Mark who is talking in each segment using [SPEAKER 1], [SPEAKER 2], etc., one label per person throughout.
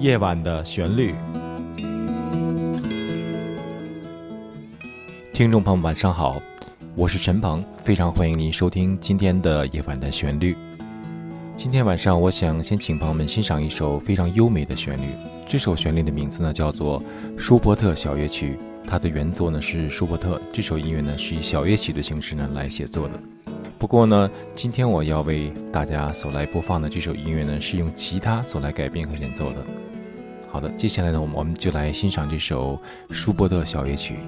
[SPEAKER 1] 夜晚的旋律，听众朋友们晚上好，我是陈鹏，非常欢迎您收听今天的夜晚的旋律。今天晚上，我想先请朋友们欣赏一首非常优美的旋律。这首旋律的名字呢叫做《舒伯特小乐曲》，它的原作呢是舒伯特。这首音乐呢是以小乐曲的形式呢来写作的。不过呢，今天我要为大家所来播放的这首音乐呢是用吉他所来改编和演奏的。好的，接下来呢，我们我们就来欣赏这首舒伯特小夜曲。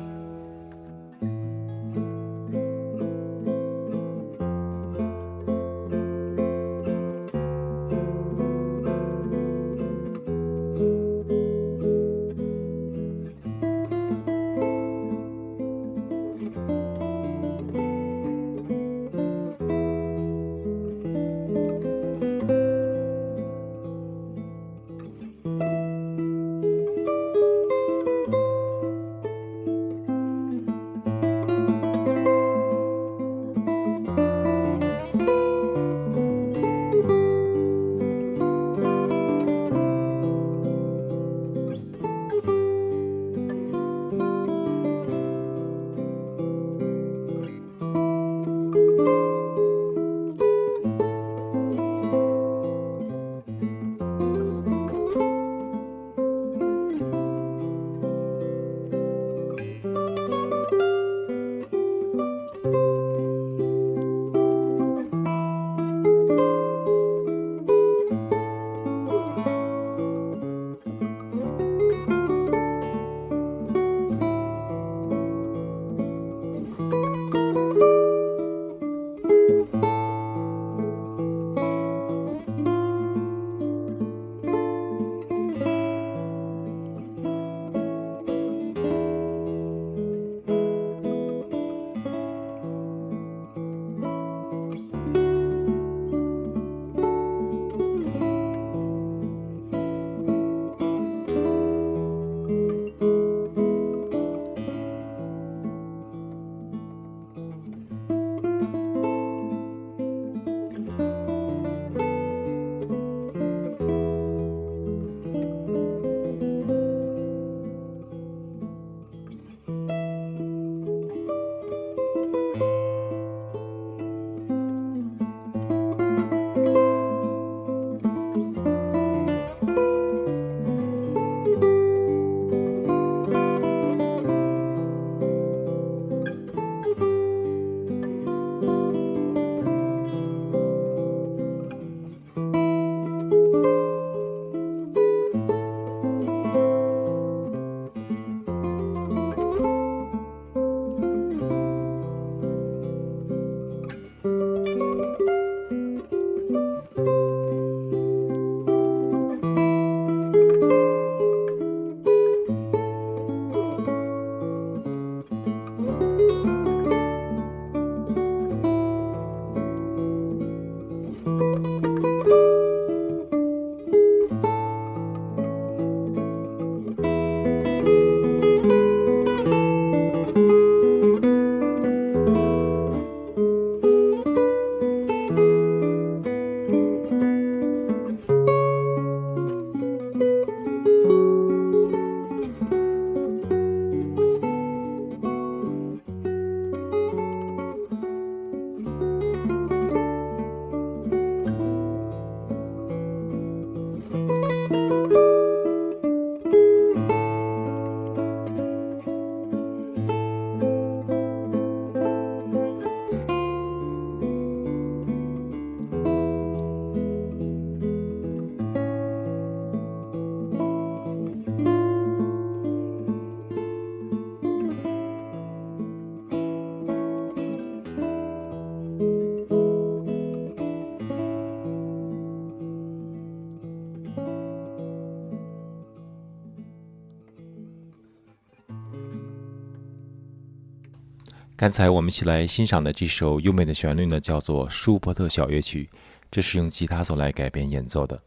[SPEAKER 1] 刚才我们一起来欣赏的这首优美的旋律呢，叫做舒伯特小乐曲，这是用吉他所来改编演奏的。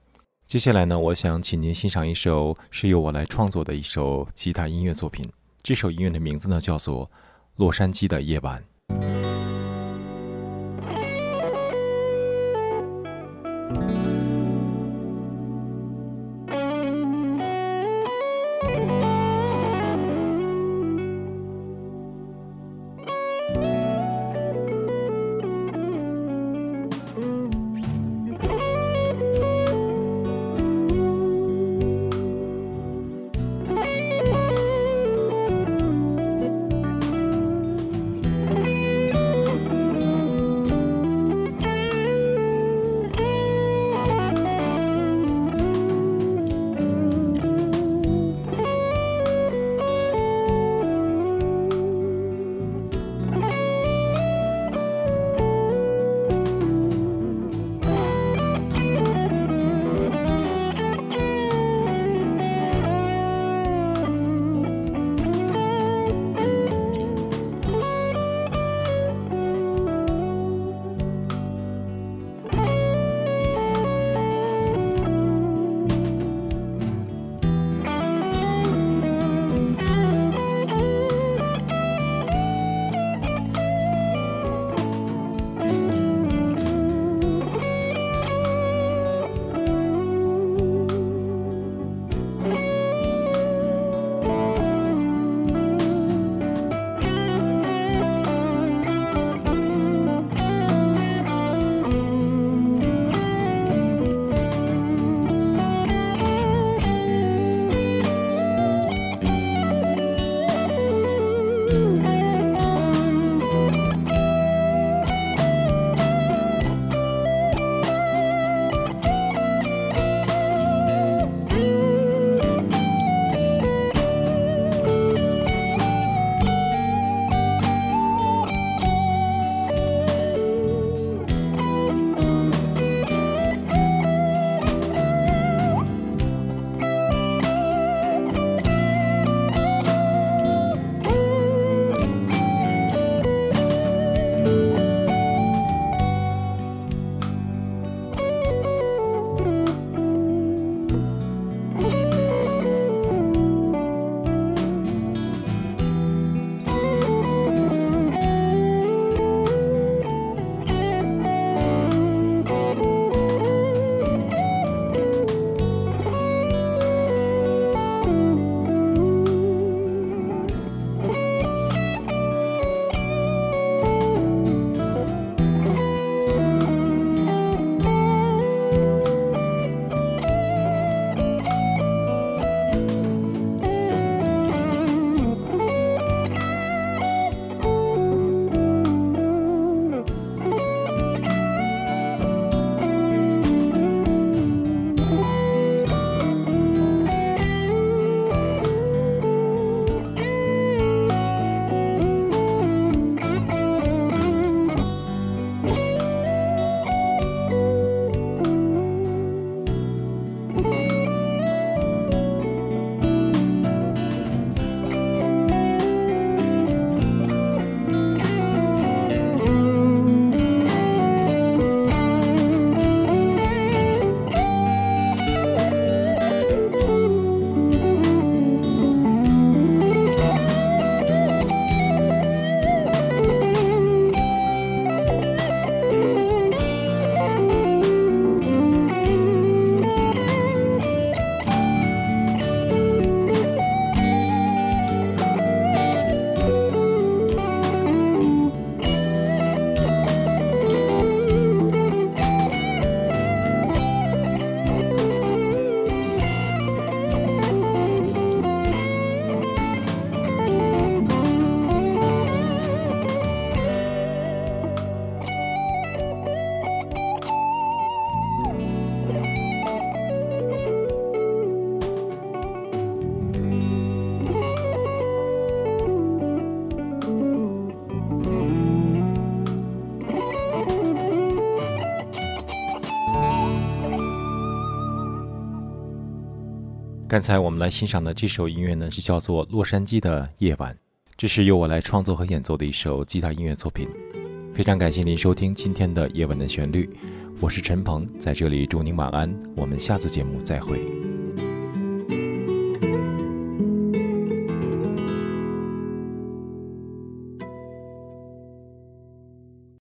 [SPEAKER 1] 接下来呢，我想请您欣赏一首是由我来创作的一首吉他音乐作品。这首音乐的名字呢，叫做《洛杉矶的夜晚》。刚才我们来欣赏的这首音乐呢，是叫做《洛杉矶的夜晚》，这是由我来创作和演奏的一首吉他音乐作品。非常感谢您收听今天的《夜晚的旋律》，我是陈鹏，在这里祝您晚安，我们下次节目再会。